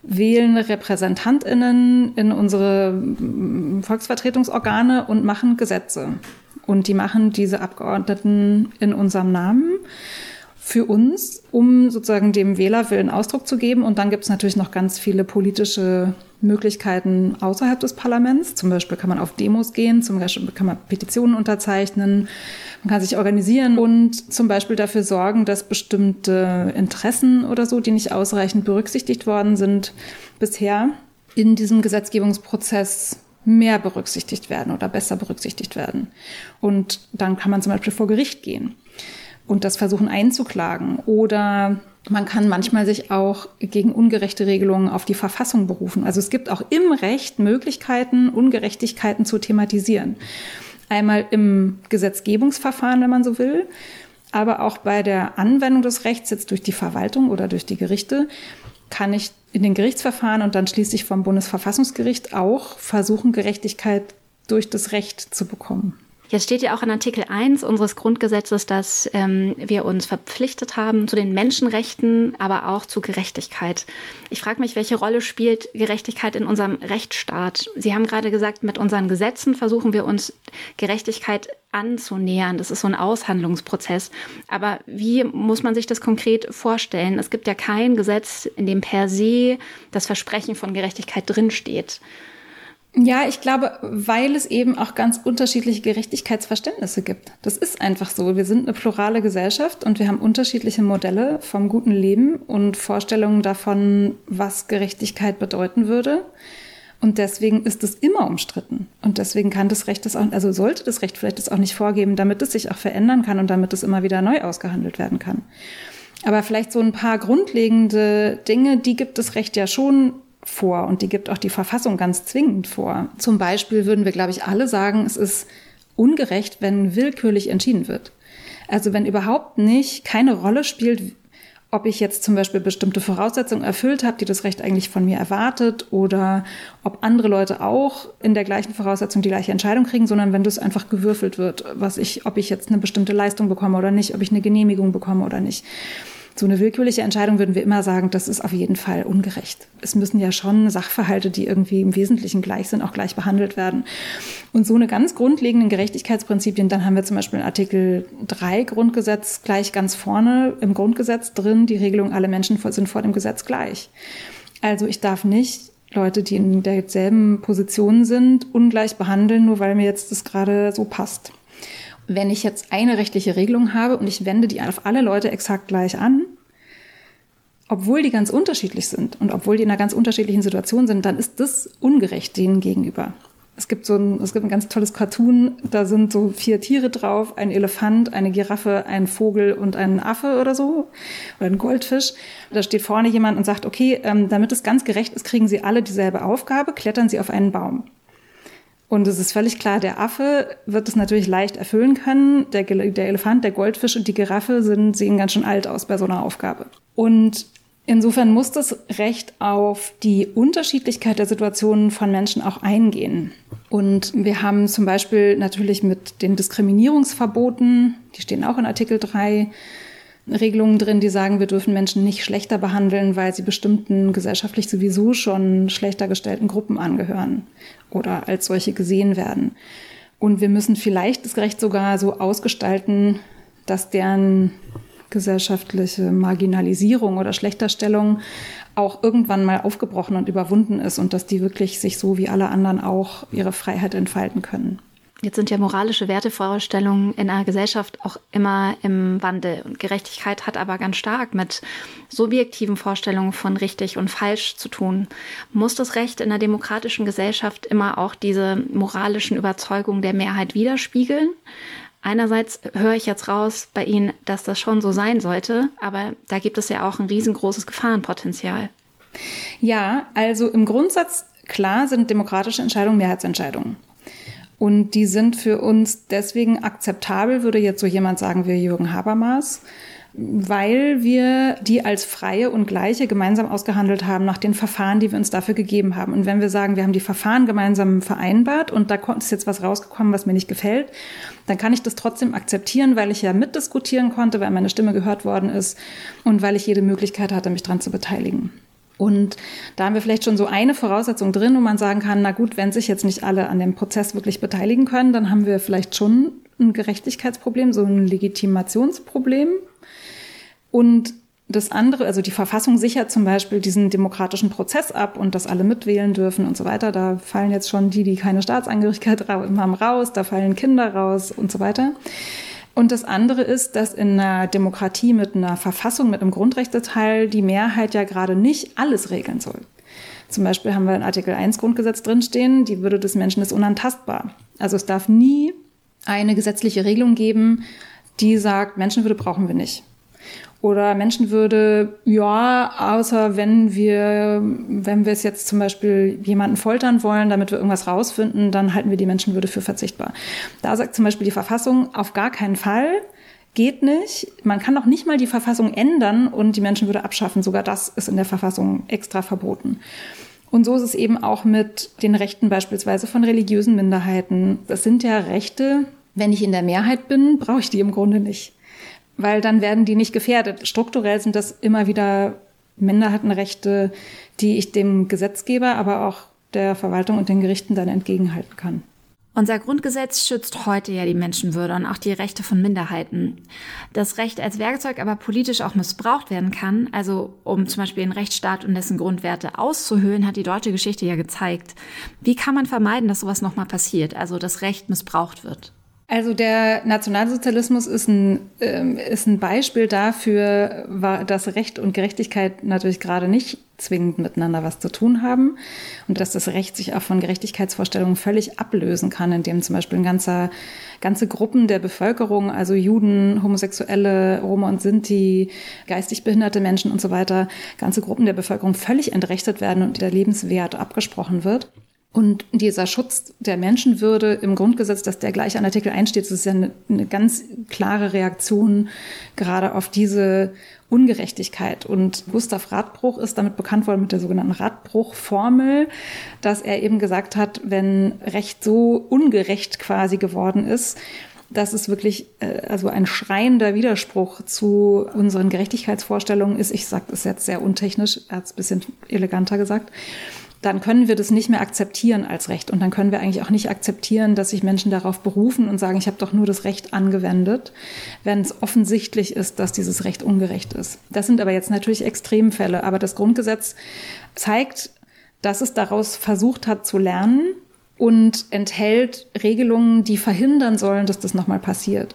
wählen RepräsentantInnen in unsere Volksvertretungsorgane und machen Gesetze. Und die machen diese Abgeordneten in unserem Namen für uns, um sozusagen dem Wählerwillen Ausdruck zu geben. Und dann gibt es natürlich noch ganz viele politische Möglichkeiten außerhalb des Parlaments. Zum Beispiel kann man auf Demos gehen, zum Beispiel kann man Petitionen unterzeichnen, man kann sich organisieren und zum Beispiel dafür sorgen, dass bestimmte Interessen oder so, die nicht ausreichend berücksichtigt worden sind bisher, in diesem Gesetzgebungsprozess mehr berücksichtigt werden oder besser berücksichtigt werden. Und dann kann man zum Beispiel vor Gericht gehen und das versuchen einzuklagen. Oder man kann manchmal sich auch gegen ungerechte Regelungen auf die Verfassung berufen. Also es gibt auch im Recht Möglichkeiten, Ungerechtigkeiten zu thematisieren. Einmal im Gesetzgebungsverfahren, wenn man so will, aber auch bei der Anwendung des Rechts jetzt durch die Verwaltung oder durch die Gerichte kann ich in den Gerichtsverfahren und dann schließlich vom Bundesverfassungsgericht auch versuchen, Gerechtigkeit durch das Recht zu bekommen. Jetzt steht ja auch in Artikel 1 unseres Grundgesetzes, dass ähm, wir uns verpflichtet haben zu den Menschenrechten, aber auch zu Gerechtigkeit. Ich frage mich, welche Rolle spielt Gerechtigkeit in unserem Rechtsstaat? Sie haben gerade gesagt, mit unseren Gesetzen versuchen wir uns Gerechtigkeit anzunähern. Das ist so ein Aushandlungsprozess. Aber wie muss man sich das konkret vorstellen? Es gibt ja kein Gesetz, in dem per se das Versprechen von Gerechtigkeit drinsteht. Ja, ich glaube, weil es eben auch ganz unterschiedliche Gerechtigkeitsverständnisse gibt. Das ist einfach so. Wir sind eine plurale Gesellschaft und wir haben unterschiedliche Modelle vom guten Leben und Vorstellungen davon, was Gerechtigkeit bedeuten würde. Und deswegen ist es immer umstritten. Und deswegen kann das Recht das auch, also sollte das Recht vielleicht das auch nicht vorgeben, damit es sich auch verändern kann und damit es immer wieder neu ausgehandelt werden kann. Aber vielleicht so ein paar grundlegende Dinge, die gibt das Recht ja schon vor und die gibt auch die Verfassung ganz zwingend vor. Zum Beispiel würden wir, glaube ich, alle sagen, es ist ungerecht, wenn willkürlich entschieden wird. Also wenn überhaupt nicht keine Rolle spielt, ob ich jetzt zum Beispiel bestimmte Voraussetzungen erfüllt habe, die das Recht eigentlich von mir erwartet, oder ob andere Leute auch in der gleichen Voraussetzung die gleiche Entscheidung kriegen, sondern wenn das einfach gewürfelt wird, was ich, ob ich jetzt eine bestimmte Leistung bekomme oder nicht, ob ich eine Genehmigung bekomme oder nicht so eine willkürliche Entscheidung würden wir immer sagen, das ist auf jeden Fall ungerecht. Es müssen ja schon Sachverhalte, die irgendwie im Wesentlichen gleich sind, auch gleich behandelt werden. Und so eine ganz grundlegenden Gerechtigkeitsprinzipien, dann haben wir zum Beispiel in Artikel 3 Grundgesetz gleich ganz vorne im Grundgesetz drin, die Regelung, alle Menschen sind vor dem Gesetz gleich. Also ich darf nicht Leute, die in derselben Position sind, ungleich behandeln, nur weil mir jetzt das gerade so passt wenn ich jetzt eine rechtliche Regelung habe und ich wende die auf alle Leute exakt gleich an, obwohl die ganz unterschiedlich sind und obwohl die in einer ganz unterschiedlichen Situation sind, dann ist das ungerecht denen gegenüber. Es gibt so ein, es gibt ein ganz tolles Cartoon, da sind so vier Tiere drauf, ein Elefant, eine Giraffe, ein Vogel und ein Affe oder so, oder ein Goldfisch. Da steht vorne jemand und sagt, okay, ähm, damit es ganz gerecht ist, kriegen sie alle dieselbe Aufgabe, klettern sie auf einen Baum. Und es ist völlig klar, der Affe wird es natürlich leicht erfüllen können. Der, der, Elefant, der Goldfisch und die Giraffe sind, sehen ganz schön alt aus bei so einer Aufgabe. Und insofern muss das Recht auf die Unterschiedlichkeit der Situationen von Menschen auch eingehen. Und wir haben zum Beispiel natürlich mit den Diskriminierungsverboten, die stehen auch in Artikel 3, Regelungen drin, die sagen, wir dürfen Menschen nicht schlechter behandeln, weil sie bestimmten gesellschaftlich sowieso schon schlechter gestellten Gruppen angehören oder als solche gesehen werden. Und wir müssen vielleicht das Recht sogar so ausgestalten, dass deren gesellschaftliche Marginalisierung oder Schlechterstellung auch irgendwann mal aufgebrochen und überwunden ist und dass die wirklich sich so wie alle anderen auch ihre Freiheit entfalten können. Jetzt sind ja moralische Wertevorstellungen in einer Gesellschaft auch immer im Wandel. Und Gerechtigkeit hat aber ganz stark mit subjektiven Vorstellungen von richtig und falsch zu tun. Muss das Recht in einer demokratischen Gesellschaft immer auch diese moralischen Überzeugungen der Mehrheit widerspiegeln? Einerseits höre ich jetzt raus bei Ihnen, dass das schon so sein sollte, aber da gibt es ja auch ein riesengroßes Gefahrenpotenzial. Ja, also im Grundsatz klar sind demokratische Entscheidungen Mehrheitsentscheidungen. Und die sind für uns deswegen akzeptabel, würde jetzt so jemand sagen wie Jürgen Habermas, weil wir die als freie und gleiche gemeinsam ausgehandelt haben nach den Verfahren, die wir uns dafür gegeben haben. Und wenn wir sagen, wir haben die Verfahren gemeinsam vereinbart und da ist jetzt was rausgekommen, was mir nicht gefällt, dann kann ich das trotzdem akzeptieren, weil ich ja mitdiskutieren konnte, weil meine Stimme gehört worden ist und weil ich jede Möglichkeit hatte, mich dran zu beteiligen. Und da haben wir vielleicht schon so eine Voraussetzung drin, wo man sagen kann, na gut, wenn sich jetzt nicht alle an dem Prozess wirklich beteiligen können, dann haben wir vielleicht schon ein Gerechtigkeitsproblem, so ein Legitimationsproblem. Und das andere, also die Verfassung sichert zum Beispiel diesen demokratischen Prozess ab und dass alle mitwählen dürfen und so weiter. Da fallen jetzt schon die, die keine Staatsangehörigkeit haben, raus, da fallen Kinder raus und so weiter. Und das andere ist, dass in einer Demokratie mit einer Verfassung, mit einem Grundrechteteil die Mehrheit ja gerade nicht alles regeln soll. Zum Beispiel haben wir in Artikel 1 Grundgesetz drinstehen, die Würde des Menschen ist unantastbar. Also es darf nie eine gesetzliche Regelung geben, die sagt, Menschenwürde brauchen wir nicht. Oder Menschenwürde, ja, außer wenn wir, wenn wir es jetzt zum Beispiel jemanden foltern wollen, damit wir irgendwas rausfinden, dann halten wir die Menschenwürde für verzichtbar. Da sagt zum Beispiel die Verfassung auf gar keinen Fall, geht nicht. Man kann auch nicht mal die Verfassung ändern und die Menschenwürde abschaffen. Sogar das ist in der Verfassung extra verboten. Und so ist es eben auch mit den Rechten beispielsweise von religiösen Minderheiten. Das sind ja Rechte, wenn ich in der Mehrheit bin, brauche ich die im Grunde nicht weil dann werden die nicht gefährdet. Strukturell sind das immer wieder Minderheitenrechte, die ich dem Gesetzgeber, aber auch der Verwaltung und den Gerichten dann entgegenhalten kann. Unser Grundgesetz schützt heute ja die Menschenwürde und auch die Rechte von Minderheiten. Das Recht als Werkzeug aber politisch auch missbraucht werden kann, also um zum Beispiel den Rechtsstaat und dessen Grundwerte auszuhöhlen, hat die deutsche Geschichte ja gezeigt. Wie kann man vermeiden, dass sowas nochmal passiert, also das Recht missbraucht wird? Also der Nationalsozialismus ist ein, äh, ist ein Beispiel dafür, dass Recht und Gerechtigkeit natürlich gerade nicht zwingend miteinander was zu tun haben und dass das Recht sich auch von Gerechtigkeitsvorstellungen völlig ablösen kann, indem zum Beispiel ein ganzer, ganze Gruppen der Bevölkerung, also Juden, Homosexuelle, Roma und Sinti, geistig behinderte Menschen und so weiter, ganze Gruppen der Bevölkerung völlig entrechtet werden und der Lebenswert abgesprochen wird. Und dieser Schutz der Menschenwürde im Grundgesetz, dass der gleich an Artikel 1 steht, das ist ja eine, eine ganz klare Reaktion gerade auf diese Ungerechtigkeit. Und Gustav Radbruch ist damit bekannt worden mit der sogenannten Radbruch-Formel, dass er eben gesagt hat, wenn Recht so ungerecht quasi geworden ist, dass es wirklich äh, also ein schreiender Widerspruch zu unseren Gerechtigkeitsvorstellungen ist. Ich sage das jetzt sehr untechnisch, er hat es bisschen eleganter gesagt dann können wir das nicht mehr akzeptieren als Recht. Und dann können wir eigentlich auch nicht akzeptieren, dass sich Menschen darauf berufen und sagen, ich habe doch nur das Recht angewendet, wenn es offensichtlich ist, dass dieses Recht ungerecht ist. Das sind aber jetzt natürlich Extremfälle. Aber das Grundgesetz zeigt, dass es daraus versucht hat zu lernen und enthält Regelungen, die verhindern sollen, dass das nochmal passiert.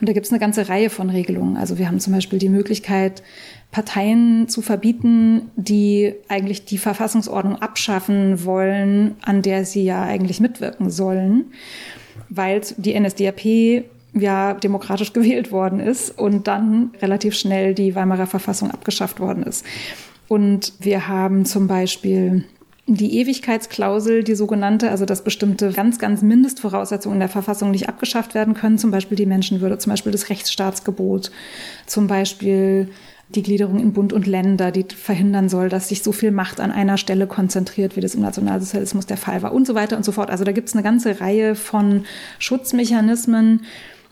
Und da gibt es eine ganze Reihe von Regelungen. Also wir haben zum Beispiel die Möglichkeit, Parteien zu verbieten, die eigentlich die Verfassungsordnung abschaffen wollen, an der sie ja eigentlich mitwirken sollen, weil die NSDAP ja demokratisch gewählt worden ist und dann relativ schnell die Weimarer Verfassung abgeschafft worden ist. Und wir haben zum Beispiel die Ewigkeitsklausel, die sogenannte, also dass bestimmte ganz, ganz Mindestvoraussetzungen in der Verfassung nicht abgeschafft werden können, zum Beispiel die Menschenwürde, zum Beispiel das Rechtsstaatsgebot, zum Beispiel die Gliederung in Bund und Länder, die verhindern soll, dass sich so viel Macht an einer Stelle konzentriert, wie das im Nationalsozialismus der Fall war und so weiter und so fort. Also da gibt es eine ganze Reihe von Schutzmechanismen,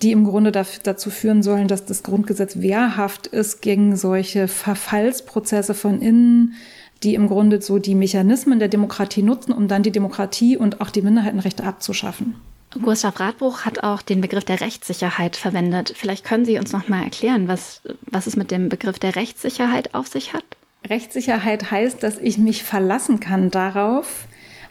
die im Grunde dazu führen sollen, dass das Grundgesetz wehrhaft ist gegen solche Verfallsprozesse von innen, die im Grunde so die Mechanismen der Demokratie nutzen, um dann die Demokratie und auch die Minderheitenrechte abzuschaffen. Gustav Radbruch hat auch den Begriff der Rechtssicherheit verwendet. Vielleicht können Sie uns noch mal erklären, was, was es mit dem Begriff der Rechtssicherheit auf sich hat? Rechtssicherheit heißt, dass ich mich verlassen kann darauf,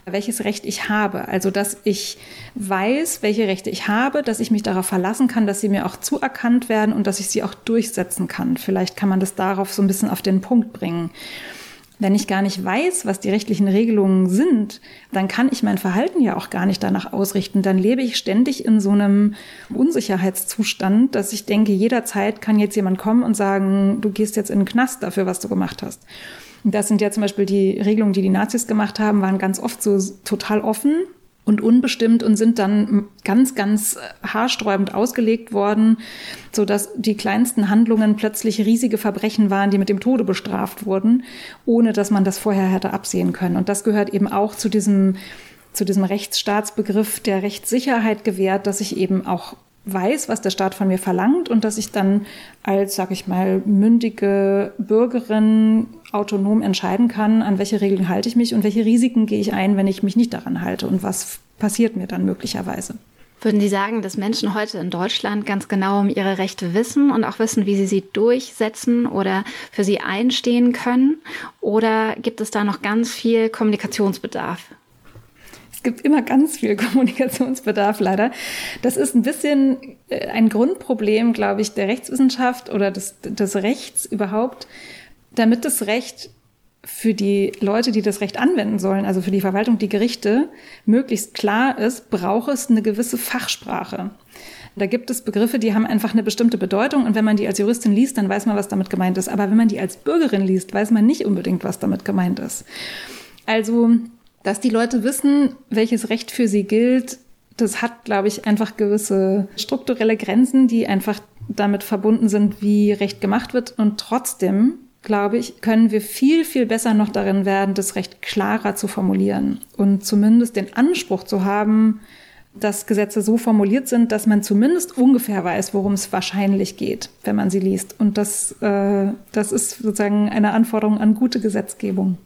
welches Recht ich habe. Also, dass ich weiß, welche Rechte ich habe, dass ich mich darauf verlassen kann, dass sie mir auch zuerkannt werden und dass ich sie auch durchsetzen kann. Vielleicht kann man das darauf so ein bisschen auf den Punkt bringen. Wenn ich gar nicht weiß, was die rechtlichen Regelungen sind, dann kann ich mein Verhalten ja auch gar nicht danach ausrichten. Dann lebe ich ständig in so einem Unsicherheitszustand, dass ich denke, jederzeit kann jetzt jemand kommen und sagen, du gehst jetzt in den Knast dafür, was du gemacht hast. Das sind ja zum Beispiel die Regelungen, die die Nazis gemacht haben, waren ganz oft so total offen. Und unbestimmt und sind dann ganz, ganz haarsträubend ausgelegt worden, so dass die kleinsten Handlungen plötzlich riesige Verbrechen waren, die mit dem Tode bestraft wurden, ohne dass man das vorher hätte absehen können. Und das gehört eben auch zu diesem, zu diesem Rechtsstaatsbegriff der Rechtssicherheit gewährt, dass ich eben auch weiß, was der Staat von mir verlangt und dass ich dann als, sag ich mal, mündige Bürgerin autonom entscheiden kann, an welche Regeln halte ich mich und welche Risiken gehe ich ein, wenn ich mich nicht daran halte und was passiert mir dann möglicherweise. Würden Sie sagen, dass Menschen heute in Deutschland ganz genau um ihre Rechte wissen und auch wissen, wie sie sie durchsetzen oder für sie einstehen können? Oder gibt es da noch ganz viel Kommunikationsbedarf? Es gibt immer ganz viel Kommunikationsbedarf leider. Das ist ein bisschen äh, ein Grundproblem, glaube ich, der Rechtswissenschaft oder des, des Rechts überhaupt, damit das Recht für die Leute, die das Recht anwenden sollen, also für die Verwaltung, die Gerichte, möglichst klar ist, braucht es eine gewisse Fachsprache. Da gibt es Begriffe, die haben einfach eine bestimmte Bedeutung und wenn man die als Juristin liest, dann weiß man, was damit gemeint ist. Aber wenn man die als Bürgerin liest, weiß man nicht unbedingt, was damit gemeint ist. Also dass die Leute wissen, welches Recht für sie gilt, das hat, glaube ich, einfach gewisse strukturelle Grenzen, die einfach damit verbunden sind, wie Recht gemacht wird. Und trotzdem, glaube ich, können wir viel, viel besser noch darin werden, das Recht klarer zu formulieren und zumindest den Anspruch zu haben, dass Gesetze so formuliert sind, dass man zumindest ungefähr weiß, worum es wahrscheinlich geht, wenn man sie liest. Und das, äh, das ist sozusagen eine Anforderung an gute Gesetzgebung.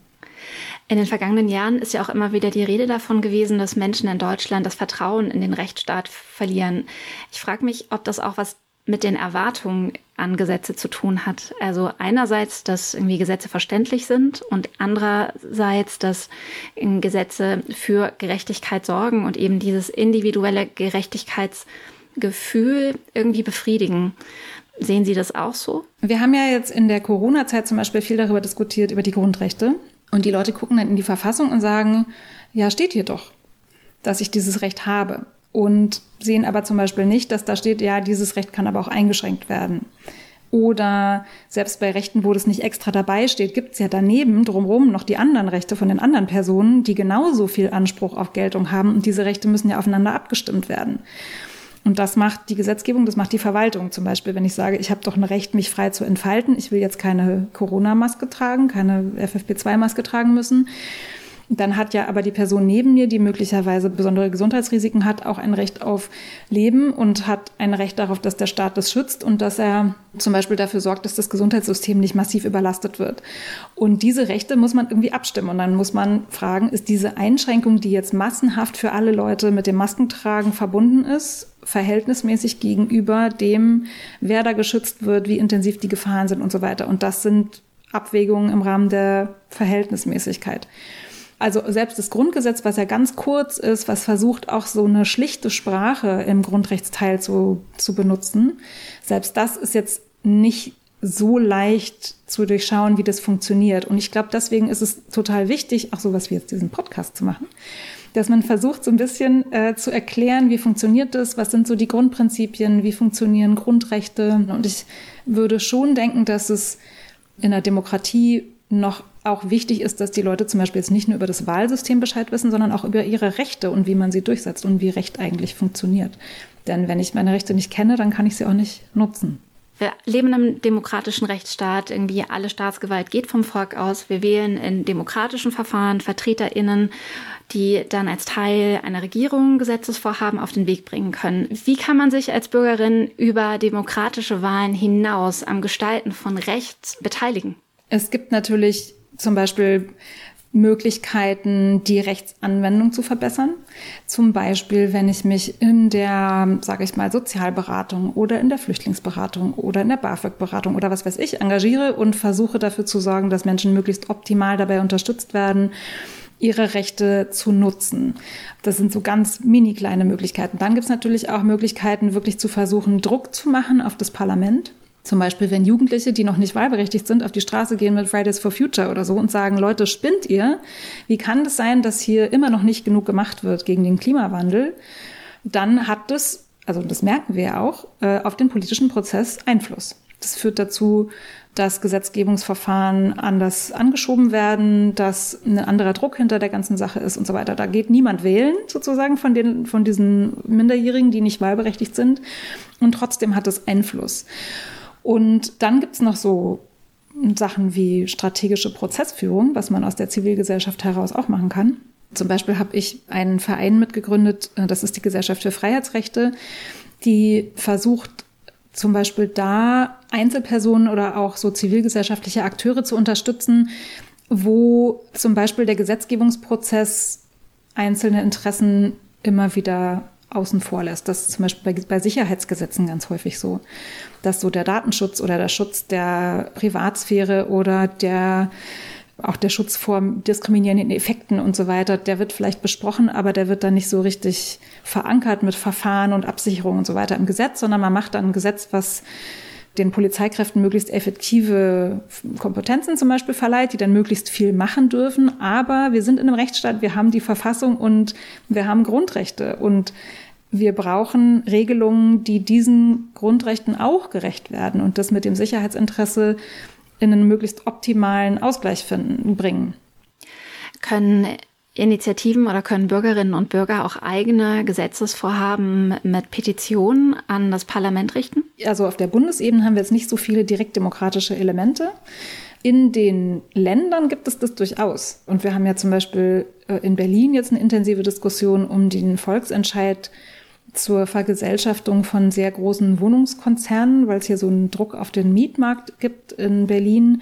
In den vergangenen Jahren ist ja auch immer wieder die Rede davon gewesen, dass Menschen in Deutschland das Vertrauen in den Rechtsstaat verlieren. Ich frage mich, ob das auch was mit den Erwartungen an Gesetze zu tun hat. Also einerseits, dass irgendwie Gesetze verständlich sind und andererseits, dass Gesetze für Gerechtigkeit sorgen und eben dieses individuelle Gerechtigkeitsgefühl irgendwie befriedigen. Sehen Sie das auch so? Wir haben ja jetzt in der Corona-Zeit zum Beispiel viel darüber diskutiert, über die Grundrechte. Und die Leute gucken dann in die Verfassung und sagen, ja, steht hier doch, dass ich dieses Recht habe. Und sehen aber zum Beispiel nicht, dass da steht, ja, dieses Recht kann aber auch eingeschränkt werden. Oder selbst bei Rechten, wo das nicht extra dabei steht, gibt es ja daneben drumherum noch die anderen Rechte von den anderen Personen, die genauso viel Anspruch auf Geltung haben. Und diese Rechte müssen ja aufeinander abgestimmt werden. Und das macht die Gesetzgebung, das macht die Verwaltung. Zum Beispiel, wenn ich sage, ich habe doch ein Recht, mich frei zu entfalten, ich will jetzt keine Corona-Maske tragen, keine FFP2-Maske tragen müssen, dann hat ja aber die Person neben mir, die möglicherweise besondere Gesundheitsrisiken hat, auch ein Recht auf Leben und hat ein Recht darauf, dass der Staat das schützt und dass er zum Beispiel dafür sorgt, dass das Gesundheitssystem nicht massiv überlastet wird. Und diese Rechte muss man irgendwie abstimmen. Und dann muss man fragen, ist diese Einschränkung, die jetzt massenhaft für alle Leute mit dem Maskentragen verbunden ist, verhältnismäßig gegenüber dem, wer da geschützt wird, wie intensiv die Gefahren sind und so weiter. Und das sind Abwägungen im Rahmen der Verhältnismäßigkeit. Also selbst das Grundgesetz, was ja ganz kurz ist, was versucht auch so eine schlichte Sprache im Grundrechtsteil zu, zu benutzen, selbst das ist jetzt nicht so leicht zu durchschauen, wie das funktioniert. Und ich glaube, deswegen ist es total wichtig, auch sowas wie jetzt diesen Podcast zu machen, dass man versucht, so ein bisschen äh, zu erklären, wie funktioniert das, was sind so die Grundprinzipien, wie funktionieren Grundrechte. Und ich würde schon denken, dass es in der Demokratie noch auch wichtig ist, dass die Leute zum Beispiel jetzt nicht nur über das Wahlsystem Bescheid wissen, sondern auch über ihre Rechte und wie man sie durchsetzt und wie Recht eigentlich funktioniert. Denn wenn ich meine Rechte nicht kenne, dann kann ich sie auch nicht nutzen. Wir leben in einem demokratischen Rechtsstaat. Irgendwie alle Staatsgewalt geht vom Volk aus. Wir wählen in demokratischen Verfahren VertreterInnen, die dann als Teil einer Regierung Gesetzesvorhaben auf den Weg bringen können. Wie kann man sich als Bürgerin über demokratische Wahlen hinaus am Gestalten von Rechts beteiligen? Es gibt natürlich zum Beispiel Möglichkeiten, die Rechtsanwendung zu verbessern. Zum Beispiel, wenn ich mich in der, sage ich mal, Sozialberatung oder in der Flüchtlingsberatung oder in der BAföG-Beratung oder was weiß ich engagiere und versuche dafür zu sorgen, dass Menschen möglichst optimal dabei unterstützt werden, ihre Rechte zu nutzen. Das sind so ganz mini kleine Möglichkeiten. Dann gibt es natürlich auch Möglichkeiten, wirklich zu versuchen, Druck zu machen auf das Parlament zum Beispiel, wenn Jugendliche, die noch nicht wahlberechtigt sind, auf die Straße gehen mit Fridays for Future oder so und sagen, Leute, spinnt ihr? Wie kann das sein, dass hier immer noch nicht genug gemacht wird gegen den Klimawandel? Dann hat das, also das merken wir ja auch, äh, auf den politischen Prozess Einfluss. Das führt dazu, dass Gesetzgebungsverfahren anders angeschoben werden, dass ein anderer Druck hinter der ganzen Sache ist und so weiter. Da geht niemand wählen, sozusagen, von, den, von diesen Minderjährigen, die nicht wahlberechtigt sind. Und trotzdem hat es Einfluss. Und dann gibt es noch so Sachen wie strategische Prozessführung, was man aus der Zivilgesellschaft heraus auch machen kann. Zum Beispiel habe ich einen Verein mitgegründet, äh, das ist die Gesellschaft für Freiheitsrechte, die versucht, zum Beispiel da Einzelpersonen oder auch so zivilgesellschaftliche Akteure zu unterstützen, wo zum Beispiel der Gesetzgebungsprozess einzelne Interessen immer wieder außen vor lässt. Das ist zum Beispiel bei, bei, Sicherheitsgesetzen ganz häufig so, dass so der Datenschutz oder der Schutz der Privatsphäre oder der auch der Schutz vor diskriminierenden Effekten und so weiter, der wird vielleicht besprochen, aber der wird dann nicht so richtig verankert mit Verfahren und Absicherung und so weiter im Gesetz, sondern man macht dann ein Gesetz, was den Polizeikräften möglichst effektive Kompetenzen zum Beispiel verleiht, die dann möglichst viel machen dürfen. Aber wir sind in einem Rechtsstaat, wir haben die Verfassung und wir haben Grundrechte und wir brauchen Regelungen, die diesen Grundrechten auch gerecht werden und das mit dem Sicherheitsinteresse in einen möglichst optimalen Ausgleich finden, bringen. Können Initiativen oder können Bürgerinnen und Bürger auch eigene Gesetzesvorhaben mit Petitionen an das Parlament richten? Also auf der Bundesebene haben wir jetzt nicht so viele direktdemokratische Elemente. In den Ländern gibt es das durchaus. Und wir haben ja zum Beispiel äh, in Berlin jetzt eine intensive Diskussion um den Volksentscheid zur Vergesellschaftung von sehr großen Wohnungskonzernen, weil es hier so einen Druck auf den Mietmarkt gibt in Berlin.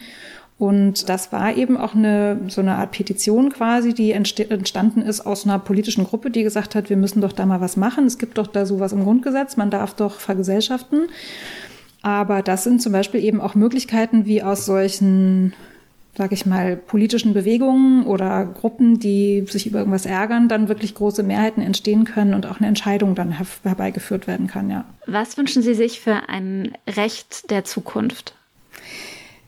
Und das war eben auch eine, so eine Art Petition quasi, die entstanden ist aus einer politischen Gruppe, die gesagt hat, wir müssen doch da mal was machen. Es gibt doch da sowas im Grundgesetz, man darf doch vergesellschaften. Aber das sind zum Beispiel eben auch Möglichkeiten, wie aus solchen sage ich mal, politischen Bewegungen oder Gruppen, die sich über irgendwas ärgern, dann wirklich große Mehrheiten entstehen können und auch eine Entscheidung dann herbeigeführt werden kann, ja. Was wünschen Sie sich für ein Recht der Zukunft?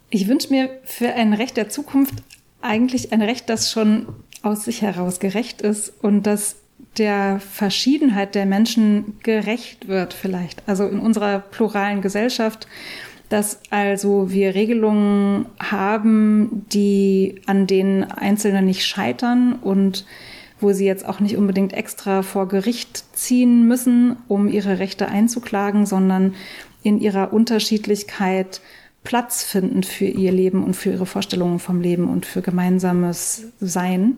Ich wünsche mir für ein Recht der Zukunft eigentlich ein Recht, das schon aus sich heraus gerecht ist und das der Verschiedenheit der Menschen gerecht wird vielleicht. Also in unserer pluralen Gesellschaft dass also wir Regelungen haben, die an denen Einzelne nicht scheitern und wo sie jetzt auch nicht unbedingt extra vor Gericht ziehen müssen, um ihre Rechte einzuklagen, sondern in ihrer Unterschiedlichkeit Platz finden für ihr Leben und für ihre Vorstellungen vom Leben und für gemeinsames Sein.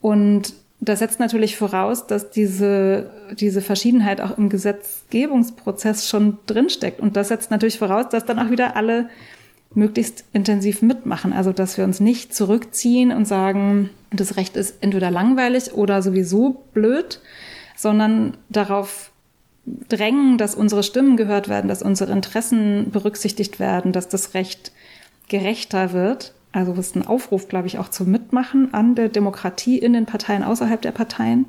Und das setzt natürlich voraus, dass diese, diese Verschiedenheit auch im Gesetzgebungsprozess schon drinsteckt. Und das setzt natürlich voraus, dass dann auch wieder alle möglichst intensiv mitmachen. Also, dass wir uns nicht zurückziehen und sagen, das Recht ist entweder langweilig oder sowieso blöd, sondern darauf drängen, dass unsere Stimmen gehört werden, dass unsere Interessen berücksichtigt werden, dass das Recht gerechter wird also es ist ein Aufruf, glaube ich, auch zum Mitmachen an der Demokratie in den Parteien, außerhalb der Parteien.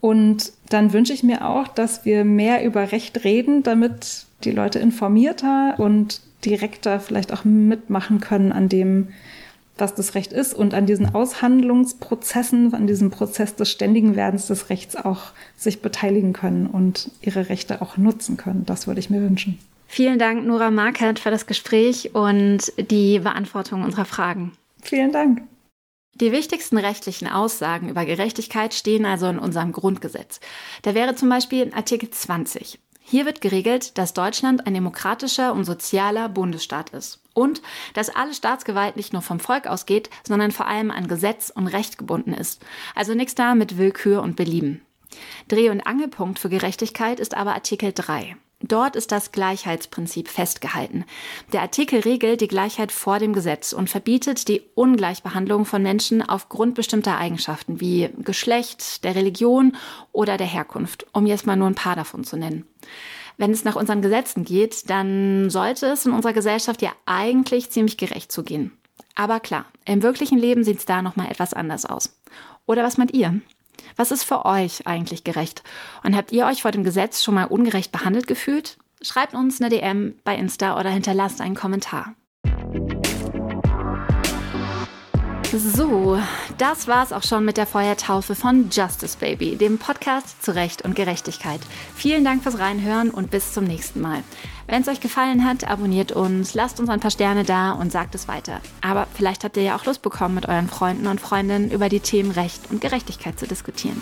Und dann wünsche ich mir auch, dass wir mehr über Recht reden, damit die Leute informierter und direkter vielleicht auch mitmachen können an dem, was das Recht ist und an diesen Aushandlungsprozessen, an diesem Prozess des ständigen Werdens des Rechts auch sich beteiligen können und ihre Rechte auch nutzen können. Das würde ich mir wünschen. Vielen Dank, Nora Markert, für das Gespräch und die Beantwortung unserer Fragen. Vielen Dank. Die wichtigsten rechtlichen Aussagen über Gerechtigkeit stehen also in unserem Grundgesetz. Da wäre zum Beispiel in Artikel 20. Hier wird geregelt, dass Deutschland ein demokratischer und sozialer Bundesstaat ist und dass alle Staatsgewalt nicht nur vom Volk ausgeht, sondern vor allem an Gesetz und Recht gebunden ist. Also nichts da mit Willkür und Belieben. Dreh- und Angelpunkt für Gerechtigkeit ist aber Artikel 3. Dort ist das Gleichheitsprinzip festgehalten. Der Artikel regelt die Gleichheit vor dem Gesetz und verbietet die Ungleichbehandlung von Menschen aufgrund bestimmter Eigenschaften wie Geschlecht, der Religion oder der Herkunft, um jetzt mal nur ein paar davon zu nennen. Wenn es nach unseren Gesetzen geht, dann sollte es in unserer Gesellschaft ja eigentlich ziemlich gerecht zugehen. Aber klar, im wirklichen Leben sieht es da noch mal etwas anders aus. Oder was meint ihr? Was ist für euch eigentlich gerecht? Und habt ihr euch vor dem Gesetz schon mal ungerecht behandelt gefühlt? Schreibt uns eine DM bei Insta oder hinterlasst einen Kommentar. So, das war's auch schon mit der Feuertaufe von Justice Baby, dem Podcast zu Recht und Gerechtigkeit. Vielen Dank fürs Reinhören und bis zum nächsten Mal. Wenn es euch gefallen hat, abonniert uns, lasst uns ein paar Sterne da und sagt es weiter. Aber vielleicht habt ihr ja auch Lust bekommen, mit euren Freunden und Freundinnen über die Themen Recht und Gerechtigkeit zu diskutieren.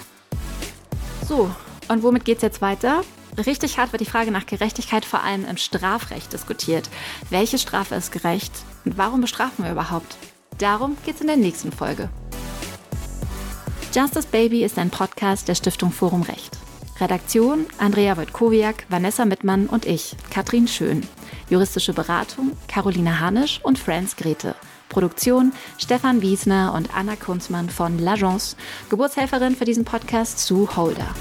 So, und womit geht's jetzt weiter? Richtig hart wird die Frage nach Gerechtigkeit vor allem im Strafrecht diskutiert. Welche Strafe ist gerecht und warum bestrafen wir überhaupt? Darum geht's in der nächsten Folge. Justice Baby ist ein Podcast der Stiftung Forum Recht. Redaktion Andrea Wojtkowiak, Vanessa Mittmann und ich, Katrin Schön. Juristische Beratung Carolina Hanisch und Franz Grete. Produktion Stefan Wiesner und Anna Kunzmann von L'Agence. Geburtshelferin für diesen Podcast Sue Holder.